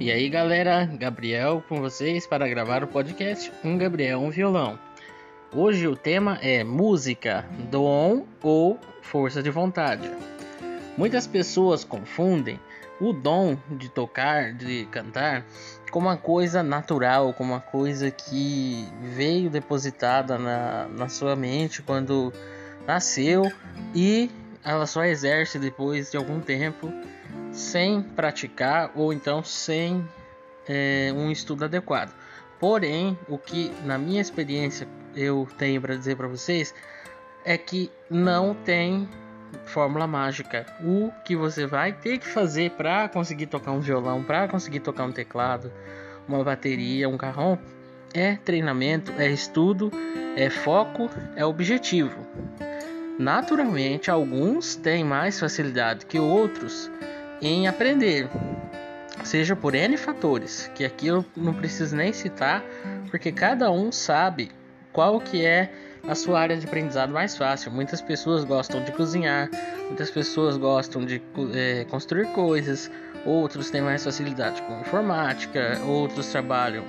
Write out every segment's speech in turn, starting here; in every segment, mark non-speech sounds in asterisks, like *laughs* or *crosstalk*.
E aí galera, Gabriel com vocês para gravar o podcast Um Gabriel, um Violão. Hoje o tema é música, dom ou força de vontade. Muitas pessoas confundem o dom de tocar, de cantar, como uma coisa natural, como uma coisa que veio depositada na, na sua mente quando nasceu e ela só exerce depois de algum tempo sem praticar ou então sem é, um estudo adequado. Porém, o que na minha experiência eu tenho para dizer para vocês é que não tem fórmula mágica. O que você vai ter que fazer para conseguir tocar um violão, para conseguir tocar um teclado, uma bateria, um carrão, é treinamento, é estudo, é foco, é objetivo. Naturalmente, alguns têm mais facilidade que outros em aprender, seja por N fatores, que aqui eu não preciso nem citar, porque cada um sabe qual que é a sua área de aprendizado mais fácil. Muitas pessoas gostam de cozinhar, muitas pessoas gostam de é, construir coisas, outros têm mais facilidade com informática, outros trabalham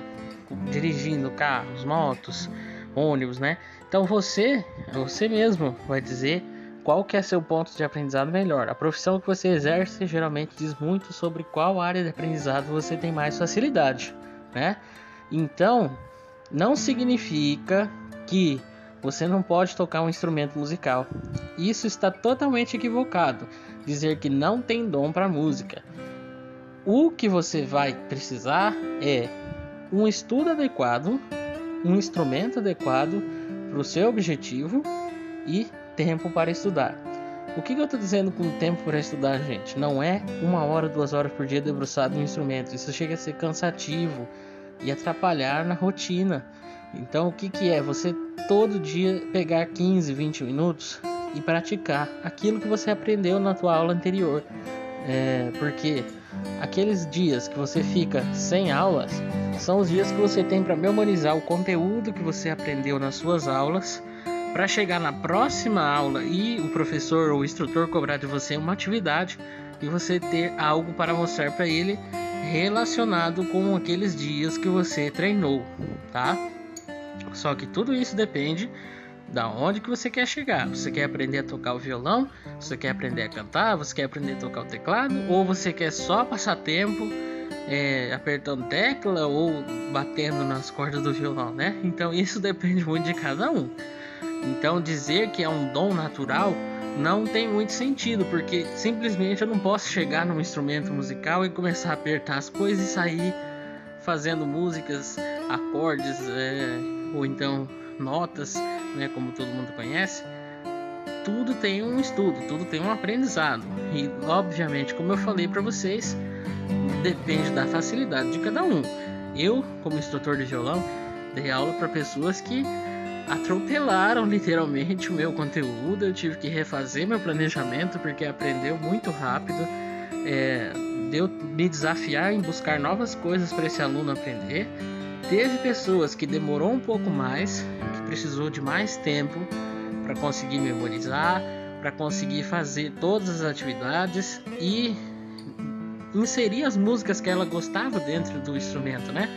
dirigindo carros, motos, ônibus, né? Então você, você mesmo vai dizer qual que é seu ponto de aprendizado melhor. A profissão que você exerce geralmente diz muito sobre qual área de aprendizado você tem mais facilidade, né? Então, não significa que você não pode tocar um instrumento musical. Isso está totalmente equivocado. Dizer que não tem dom para música. O que você vai precisar é um estudo adequado, um instrumento adequado para o seu objetivo e tempo para estudar. O que, que eu estou dizendo com tempo para estudar, gente? Não é uma hora, duas horas por dia debruçado no instrumento. Isso chega a ser cansativo e atrapalhar na rotina. Então, o que, que é? Você todo dia pegar 15, 20 minutos e praticar aquilo que você aprendeu na tua aula anterior. É, porque aqueles dias que você fica sem aulas são os dias que você tem para memorizar o conteúdo que você aprendeu nas suas aulas para chegar na próxima aula e o professor ou o instrutor cobrar de você uma atividade e você ter algo para mostrar para ele relacionado com aqueles dias que você treinou, tá? Só que tudo isso depende da onde que você quer chegar. Você quer aprender a tocar o violão? Você quer aprender a cantar? Você quer aprender a tocar o teclado? Ou você quer só passar tempo é, apertando tecla ou batendo nas cordas do violão, né? Então isso *laughs* depende muito de cada um. Então dizer que é um dom natural não tem muito sentido, porque simplesmente eu não posso chegar num instrumento musical e começar a apertar as coisas e sair fazendo músicas, acordes, é, ou então notas, né, como todo mundo conhece, tudo tem um estudo, tudo tem um aprendizado. E obviamente, como eu falei para vocês, depende da facilidade de cada um. Eu, como instrutor de violão, dei aula para pessoas que atropelaram literalmente o meu conteúdo. Eu tive que refazer meu planejamento porque aprendeu muito rápido. É, deu me desafiar em buscar novas coisas para esse aluno aprender. Teve pessoas que demorou um pouco mais, que precisou de mais tempo para conseguir memorizar, para conseguir fazer todas as atividades e inserir as músicas que ela gostava dentro do instrumento, né?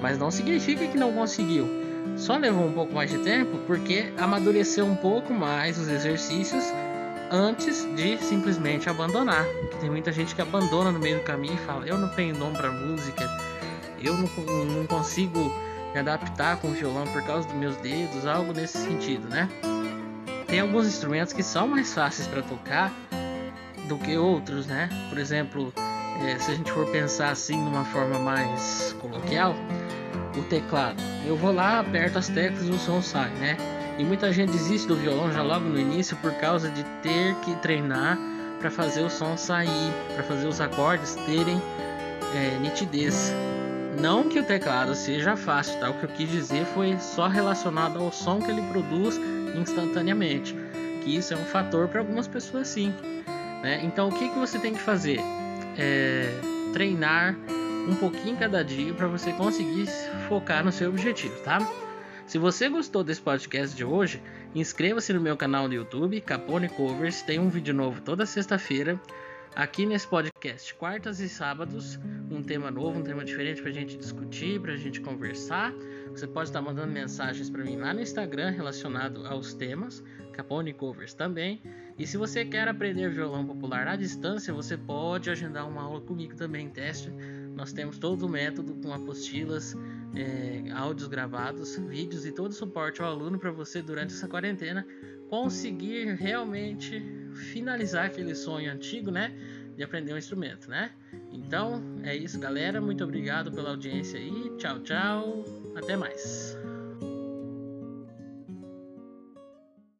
Mas não significa que não conseguiu. Só levou um pouco mais de tempo porque amadureceu um pouco mais os exercícios antes de simplesmente abandonar. Tem muita gente que abandona no meio do caminho e fala: Eu não tenho dom para música, eu não, não consigo me adaptar com o violão por causa dos meus dedos, algo nesse sentido, né? Tem alguns instrumentos que são mais fáceis para tocar do que outros, né? Por exemplo, é, se a gente for pensar assim numa forma mais coloquial, o teclado. Eu vou lá, aperto as teclas e o som sai, né? E muita gente desiste do violão já logo no início por causa de ter que treinar para fazer o som sair, para fazer os acordes terem é, nitidez. Não que o teclado seja fácil, tá? O que eu quis dizer foi só relacionado ao som que ele produz instantaneamente. Que isso é um fator para algumas pessoas sim. Né? Então o que, que você tem que fazer? É, treinar um pouquinho cada dia para você conseguir focar no seu objetivo, tá? Se você gostou desse podcast de hoje, inscreva-se no meu canal no YouTube, Capone Covers. Tem um vídeo novo toda sexta-feira. aqui nesse podcast, quartas e sábados, um tema novo, um tema diferente para a gente discutir, para a gente conversar. Você pode estar mandando mensagens para mim lá no Instagram relacionado aos temas, Capone Covers também. E se você quer aprender violão popular à distância, você pode agendar uma aula comigo também, teste. Nós temos todo o método com apostilas, é, áudios gravados, vídeos e todo o suporte ao aluno para você durante essa quarentena conseguir realmente finalizar aquele sonho antigo, né? De aprender um instrumento, né? Então é isso, galera. Muito obrigado pela audiência aí. Tchau, tchau. Até mais.